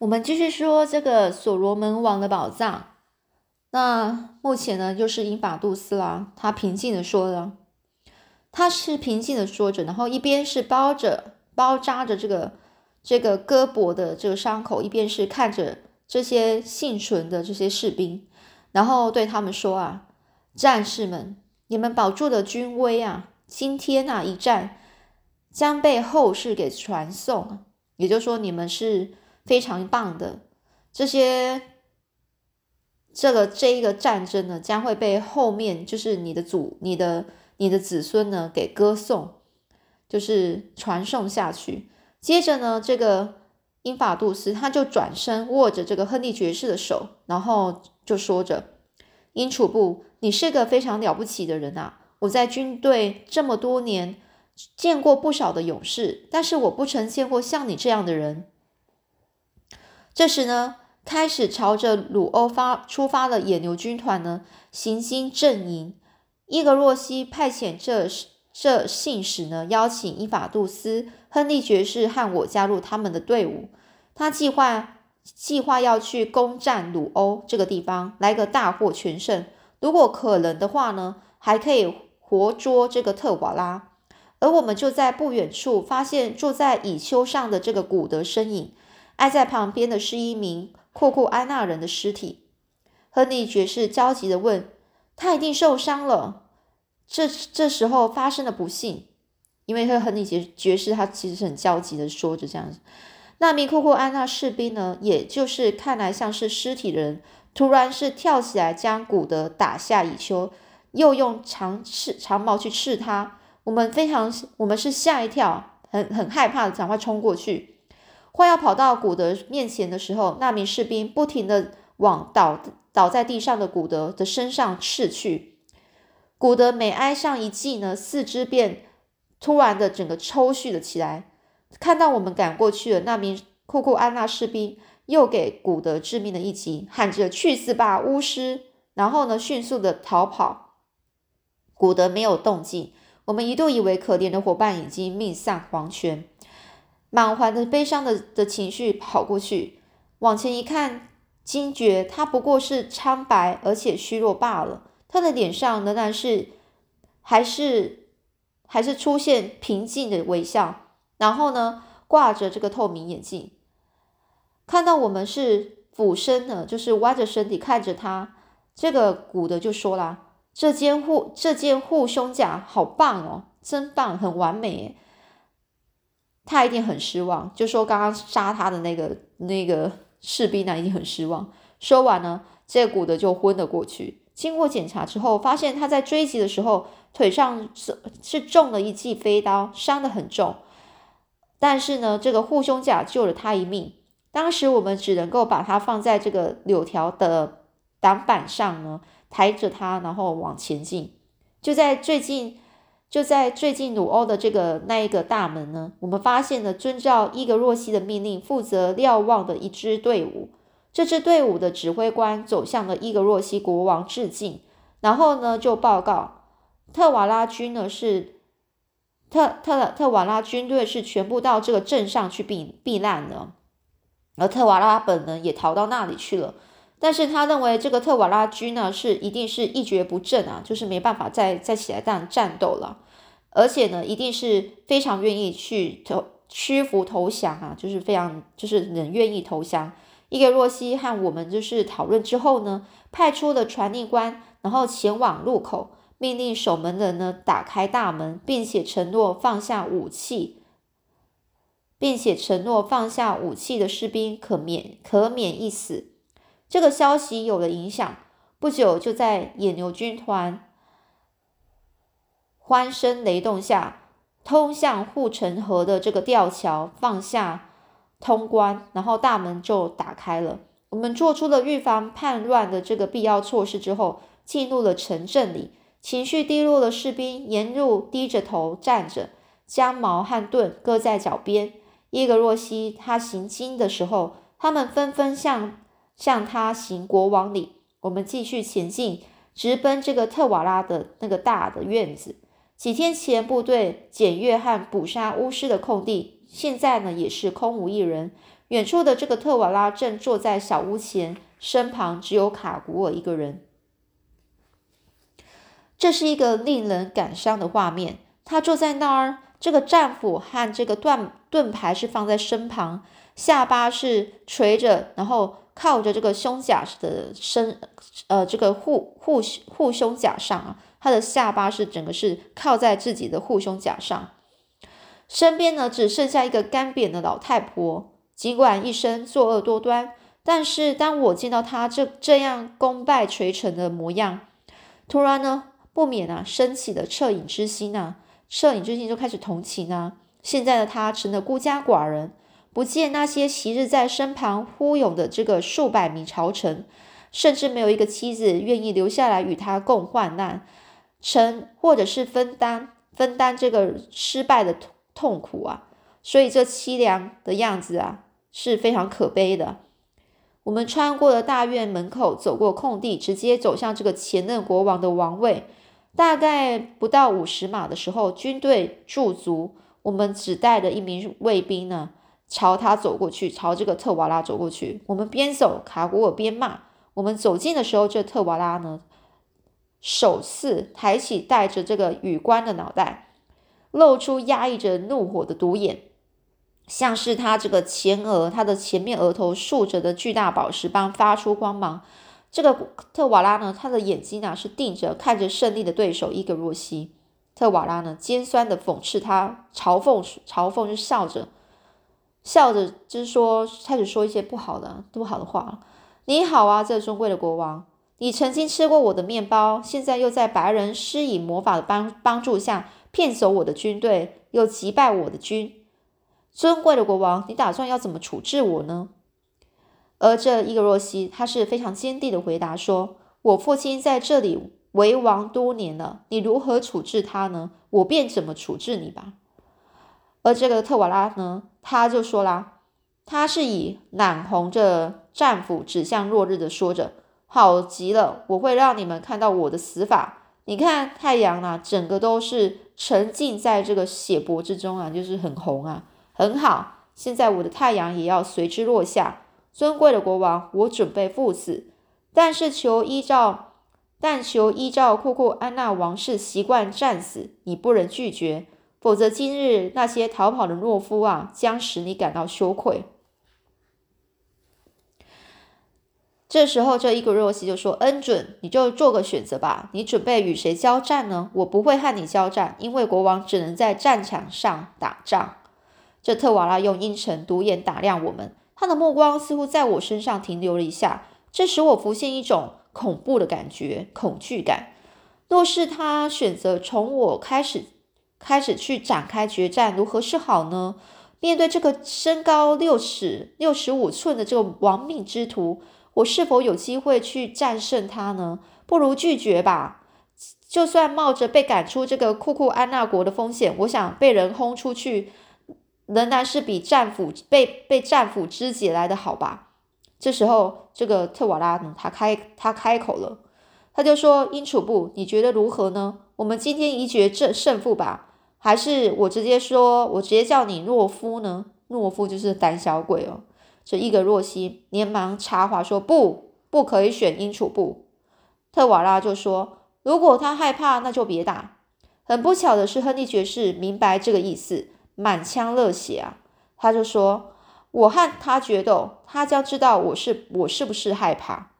我们继续说这个所罗门王的宝藏。那目前呢，就是英法杜斯啦，他平静的说了，他是平静的说着，然后一边是包着包扎着这个这个胳膊的这个伤口，一边是看着这些幸存的这些士兵，然后对他们说啊，战士们，你们保住的军威啊，今天啊一战将被后世给传颂，也就是说你们是。非常棒的，这些这个这一个战争呢，将会被后面就是你的祖、你的、你的子孙呢给歌颂，就是传颂下去。接着呢，这个英法杜斯他就转身握着这个亨利爵士的手，然后就说着：“英楚布，你是个非常了不起的人啊！我在军队这么多年，见过不少的勇士，但是我不曾见过像你这样的人。”这时呢，开始朝着鲁欧发出发的野牛军团呢，行经阵营。伊格洛西派遣这这信使呢，邀请伊法杜斯、亨利爵士和我加入他们的队伍。他计划计划要去攻占鲁欧这个地方，来个大获全胜。如果可能的话呢，还可以活捉这个特瓦拉。而我们就在不远处发现住在蚁丘上的这个古德身影。挨在旁边的是一名库库安纳人的尸体。亨利爵士焦急地问：“他一定受伤了。”这这时候发生了不幸，因为亨利爵爵士他其实是很焦急的说着这样子。那名库库安纳士兵呢，也就是看来像是尸体的人，突然是跳起来将古德打下蚁丘，又用长刺长矛去刺他。我们非常，我们是吓一跳，很很害怕的，赶快冲过去。快要跑到古德面前的时候，那名士兵不停的往倒倒在地上的古德的身上刺去。古德每挨上一记呢，四肢便突然的整个抽搐了起来。看到我们赶过去了，那名库库安娜士兵又给古德致命的一击，喊着“去死吧，巫师！”然后呢，迅速的逃跑。古德没有动静，我们一度以为可怜的伙伴已经命丧黄泉。满怀的悲伤的的情绪跑过去，往前一看，惊觉他不过是苍白而且虚弱罢了。他的脸上仍然是还是还是出现平静的微笑，然后呢，挂着这个透明眼镜。看到我们是俯身的，就是歪着身体看着他，这个古的就说啦：“这件护这件护胸甲好棒哦，真棒，很完美。”他一定很失望，就说刚刚杀他的那个那个士兵呢，一定很失望。说完呢，这个古德就昏了过去。经过检查之后，发现他在追击的时候腿上是是中了一记飞刀，伤得很重。但是呢，这个护胸甲救了他一命。当时我们只能够把他放在这个柳条的挡板上呢，抬着他，然后往前进。就在最近。就在最近鲁欧的这个那一个大门呢，我们发现了遵照伊格若西的命令负责瞭望的一支队伍。这支队伍的指挥官走向了伊格若西国王致敬，然后呢就报告特瓦拉军呢是特特特瓦拉军队是全部到这个镇上去避避难了，而特瓦拉本人也逃到那里去了。但是他认为这个特瓦拉军呢是一定是一蹶不振啊，就是没办法再再起来战战斗了，而且呢一定是非常愿意去投屈服投降啊，就是非常就是人愿意投降。伊格洛西和我们就是讨论之后呢，派出了传令官，然后前往路口，命令守门人呢打开大门，并且承诺放下武器，并且承诺放下武器的士兵可免可免一死。这个消息有了影响，不久就在野牛军团欢声雷动下，通向护城河的这个吊桥放下通关，然后大门就打开了。我们做出了预防叛乱的这个必要措施之后，进入了城镇里。情绪低落的士兵沿路低着头站着，将矛和盾搁在脚边。伊格若西他行经的时候，他们纷纷向。向他行国王礼，我们继续前进，直奔这个特瓦拉的那个大的院子。几天前部队检阅和捕杀巫师的空地，现在呢也是空无一人。远处的这个特瓦拉正坐在小屋前，身旁只有卡古尔一个人。这是一个令人感伤的画面。他坐在那儿，这个战斧和这个盾盾牌是放在身旁，下巴是垂着，然后靠着这个胸甲的身，呃，这个护护护胸甲上啊，他的下巴是整个是靠在自己的护胸甲上。身边呢，只剩下一个干瘪的老太婆。尽管一生作恶多端，但是当我见到她这这样功败垂成的模样，突然呢，不免啊，升起了恻隐之心啊。恻隐之心就开始同情啊。现在的他成了孤家寡人，不见那些昔日在身旁呼拥的这个数百名朝臣，甚至没有一个妻子愿意留下来与他共患难，成或者是分担分担这个失败的痛痛苦啊。所以这凄凉的样子啊。是非常可悲的。我们穿过了大院门口，走过空地，直接走向这个前任国王的王位。大概不到五十码的时候，军队驻足，我们只带着一名卫兵呢，朝他走过去，朝这个特瓦拉走过去。我们边走，卡古尔边骂。我们走近的时候，这特瓦拉呢，首次抬起带着这个羽冠的脑袋，露出压抑着怒火的独眼。像是他这个前额，他的前面额头竖着的巨大宝石般发出光芒。这个特瓦拉呢，他的眼睛啊是定着看着胜利的对手伊格若西。特瓦拉呢尖酸的讽刺他，嘲讽嘲讽就笑着笑着，就是说开始说一些不好的不好的话。你好啊，这尊贵的国王，你曾经吃过我的面包，现在又在白人施以魔法的帮帮助下骗走我的军队，又击败我的军。尊贵的国王，你打算要怎么处置我呢？而这伊格若西，他是非常坚定的回答说：“我父亲在这里为王多年了，你如何处置他呢？我便怎么处置你吧。”而这个特瓦拉呢，他就说啦，他是以染红着战斧指向落日的说着：“好极了，我会让你们看到我的死法。你看太阳啊，整个都是沉浸在这个血泊之中啊，就是很红啊。”很好，现在我的太阳也要随之落下。尊贵的国王，我准备赴死，但是求依照，但求依照库库安娜王室习惯战死，你不能拒绝，否则今日那些逃跑的懦夫啊，将使你感到羞愧。这时候，这伊格若西就说：“恩准，你就做个选择吧。你准备与谁交战呢？我不会和你交战，因为国王只能在战场上打仗。”这特瓦拉用阴沉独眼打量我们，他的目光似乎在我身上停留了一下，这使我浮现一种恐怖的感觉，恐惧感。若是他选择从我开始开始去展开决战，如何是好呢？面对这个身高六尺六十五寸的这个亡命之徒，我是否有机会去战胜他呢？不如拒绝吧。就算冒着被赶出这个库库安纳国的风险，我想被人轰出去。仍然是比战俘被被战俘肢解来的好吧？这时候，这个特瓦拉呢，他开他开口了，他就说：“英楚布，你觉得如何呢？我们今天一决这胜负吧？还是我直接说，我直接叫你懦夫呢？懦夫就是胆小鬼哦。”这伊格若西连忙插话说：“不，不可以选英楚布。”特瓦拉就说：“如果他害怕，那就别打。”很不巧的是，亨利爵士明白这个意思。满腔热血啊！他就说：“我和他决斗，他将知道我是我是不是害怕。”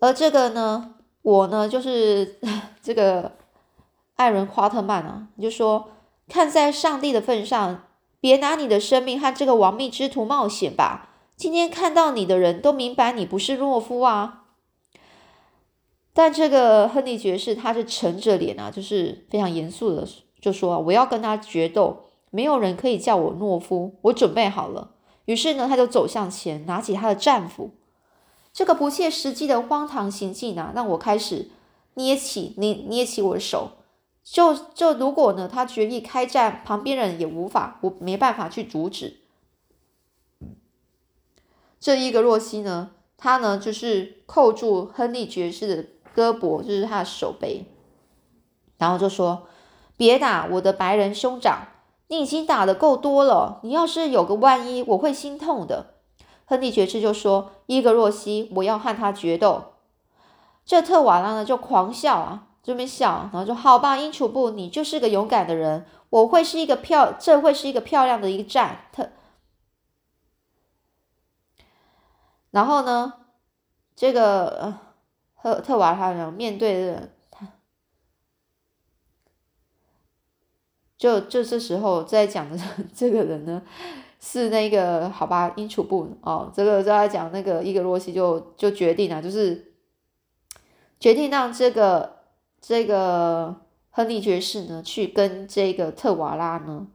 而这个呢，我呢，就是 这个艾伦·夸特曼啊，你就说：“看在上帝的份上，别拿你的生命和这个亡命之徒冒险吧。今天看到你的人都明白你不是懦夫啊。”但这个亨利爵士他是沉着脸啊，就是非常严肃的。就说我要跟他决斗，没有人可以叫我懦夫，我准备好了。于是呢，他就走向前，拿起他的战斧。这个不切实际的荒唐行径呢，让我开始捏起捏捏起我的手。就就如果呢，他决意开战，旁边人也无法，我没办法去阻止。这一个若西呢，他呢就是扣住亨利爵士的胳膊，就是他的手背，然后就说。别打我的白人兄长！你已经打的够多了，你要是有个万一，我会心痛的。”亨利爵士就说：“伊格洛西，我要和他决斗。”这特瓦拉呢就狂笑啊，这边笑，然后说：“好吧，英楚布，你就是个勇敢的人，我会是一个漂，这会是一个漂亮的一个战。”特，然后呢，这个呃特特瓦他呢面对的他，就就这时候在讲的这个人呢是那个好吧，英楚布哦，这个在讲那个伊格洛西就就决定了，就是。决定让这个这个亨利爵士呢去跟这个特瓦拉呢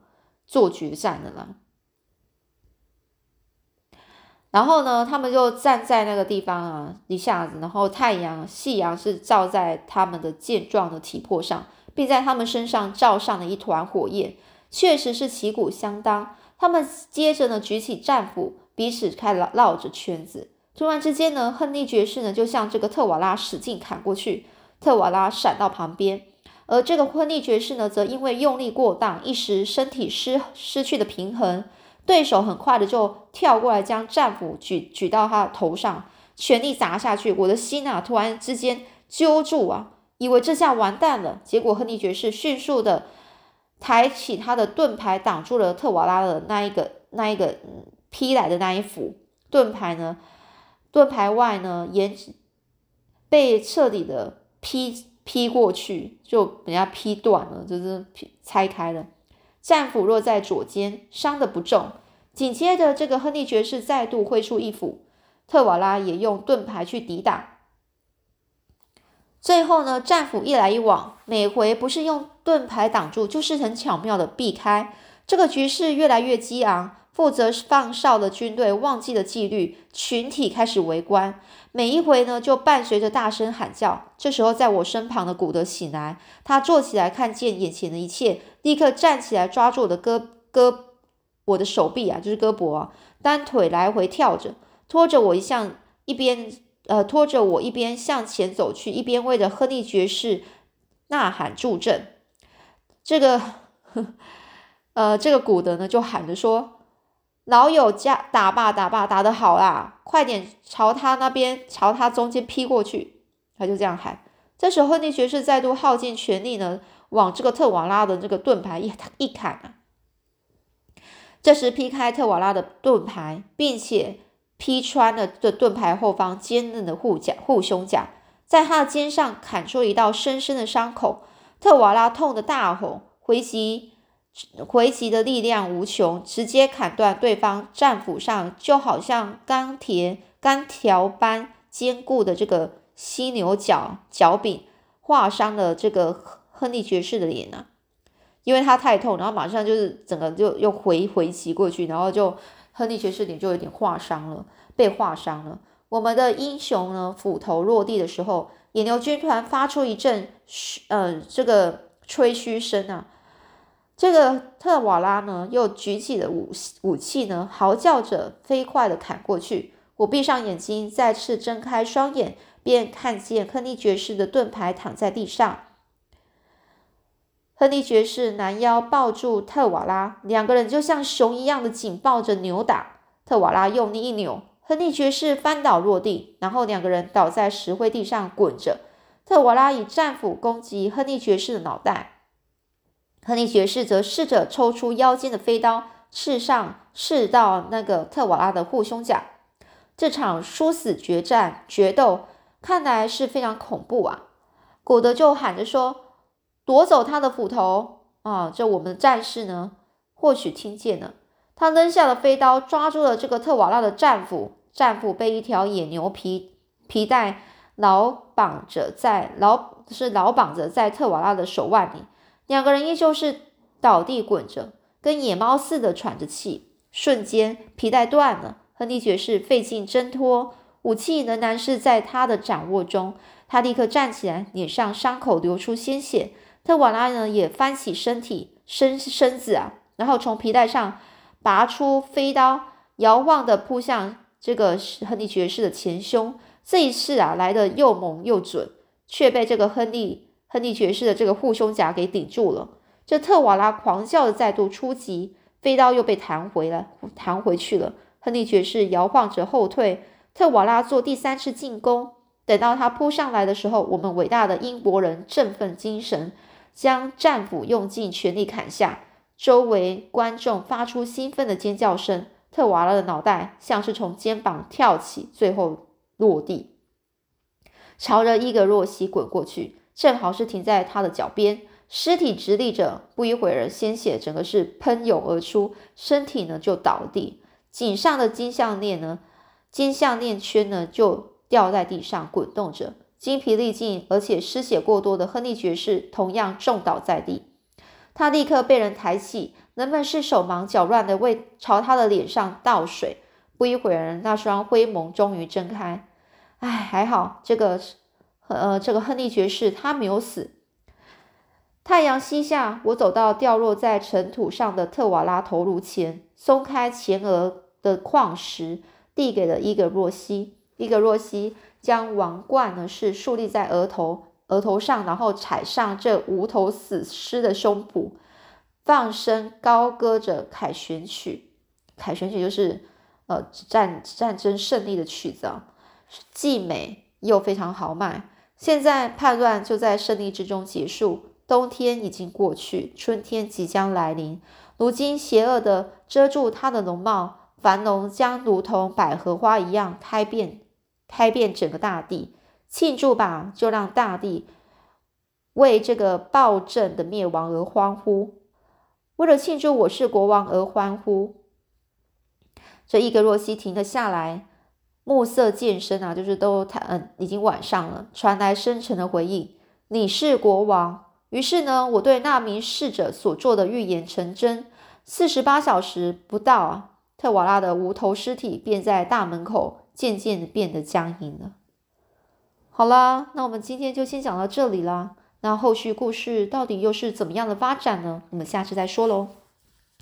做决战的啦。然后呢，他们就站在那个地方啊，一下子，然后太阳、夕阳是照在他们的健壮的体魄上，并在他们身上照上了一团火焰，确实是旗鼓相当。他们接着呢举起战斧，彼此开了绕着圈子。突然之间呢，亨利爵士呢就向这个特瓦拉使劲砍过去，特瓦拉闪到旁边，而这个亨利爵士呢，则因为用力过当，一时身体失失去了平衡，对手很快的就跳过来，将战斧举举到他的头上，全力砸下去。我的心啊，突然之间揪住啊，以为这下完蛋了。结果亨利爵士迅速的抬起他的盾牌，挡住了特瓦拉的那一个那一个劈来的那一斧盾牌呢。盾牌外呢，沿被彻底的劈劈过去，就人家劈断了，就是劈拆开了。战斧落在左肩，伤的不重。紧接着，这个亨利爵士再度挥出一斧，特瓦拉也用盾牌去抵挡。最后呢，战斧一来一往，每回不是用盾牌挡住，就是很巧妙的避开。这个局势越来越激昂。负责放哨的军队忘记了纪律，群体开始围观。每一回呢，就伴随着大声喊叫。这时候，在我身旁的古德醒来，他坐起来，看见眼前的一切，立刻站起来，抓住我的胳胳，我的手臂啊，就是胳膊啊，单腿来回跳着，拖着我一向一边呃，拖着我一边向前走去，一边为着亨利爵士呐喊助阵。这个 呃，这个古德呢，就喊着说。老友家打吧打吧打得好啦！快点朝他那边，朝他中间劈过去。他就这样喊。这时候，亨利爵士再度耗尽全力呢，往这个特瓦拉的这个盾牌一一砍啊。这时劈开特瓦拉的盾牌，并且劈穿了这盾牌后方坚韧的护甲护胸甲，在他的肩上砍出一道深深的伤口。特瓦拉痛得大吼，回击。回击的力量无穷，直接砍断对方战斧上就好像钢铁钢条般坚固的这个犀牛角角柄，划伤了这个亨利爵士的脸啊！因为他太痛，然后马上就是整个就又回回击过去，然后就亨利爵士脸就有点划伤了，被划伤了。我们的英雄呢，斧头落地的时候，野牛军团发出一阵嘘，呃，这个吹嘘声啊。这个特瓦拉呢，又举起了武武器呢，嚎叫着飞快的砍过去。我闭上眼睛，再次睁开双眼，便看见亨利爵士的盾牌躺在地上。亨利爵士拦腰抱住特瓦拉，两个人就像熊一样的紧抱着扭打。特瓦拉用力一扭，亨利爵士翻倒落地，然后两个人倒在石灰地上滚着。特瓦拉以战斧攻击亨利爵士的脑袋。亨利爵士则试着抽出腰间的飞刀，刺上刺到那个特瓦拉的护胸甲。这场殊死决战决斗看来是非常恐怖啊！古德就喊着说：“夺走他的斧头！”啊，这我们的战士呢，或许听见了。他扔下了飞刀，抓住了这个特瓦拉的战斧。战斧被一条野牛皮皮带牢绑着，在牢是牢绑着在特瓦拉的手腕里。两个人依旧是倒地滚着，跟野猫似的喘着气。瞬间，皮带断了，亨利爵士费劲挣脱，武器仍然是在他的掌握中。他立刻站起来，脸上伤口流出鲜血。特瓦拉呢也翻起身体身身子啊，然后从皮带上拔出飞刀，摇晃的扑向这个亨利爵士的前胸。这一次啊，来的又猛又准，却被这个亨利。亨利爵士的这个护胸甲给顶住了。这特瓦拉狂叫的再度出击，飞刀又被弹回了，弹回去了。亨利爵士摇晃着后退，特瓦拉做第三次进攻。等到他扑上来的时候，我们伟大的英国人振奋精神，将战斧用尽全力砍下。周围观众发出兴奋的尖叫声。特瓦拉的脑袋像是从肩膀跳起，最后落地，朝着伊格洛西滚过去，正好是停在他的脚边。尸体直立着，不一会儿，鲜血整个是喷涌而出，身体呢就倒地，颈上的金项链呢，金项链圈呢就掉在地上滚动着，精疲力尽而且失血过多的亨利爵士同样重倒在地，他立刻被人抬起，人们是手忙脚乱的为朝他的脸上倒水。不一会儿，那双灰眸终于睁开，唉，还好这个呃这个亨利爵士他没有死。太阳西下，我走到掉落在尘土上的特瓦拉头颅前，松开前额的矿石，递给了伊格若西。伊格若西将王冠呢是竖立在额头额头上，然后踩上这无头死尸的胸脯，放声高歌着凯旋曲。凯旋曲就是呃战战争胜利的曲子啊，既美又非常豪迈。现在叛乱就在胜利之中结束。冬天已经过去，春天即将来临。如今，邪恶的遮住他的容貌，繁荣将如同百合花一样开遍，开遍整个大地。庆祝吧，就让大地为这个暴政的灭亡而欢呼，为了庆祝我是国王而欢呼。这伊格洛西停了下来，暮色渐深啊，就是都太嗯，已经晚上了，传来深沉的回应：“你是国王。”于是呢，我对那名侍者所做的预言成真。四十八小时不到啊，特瓦拉的无头尸体便在大门口渐渐的变得僵硬了。好啦，那我们今天就先讲到这里啦。那后续故事到底又是怎么样的发展呢？我们下次再说喽。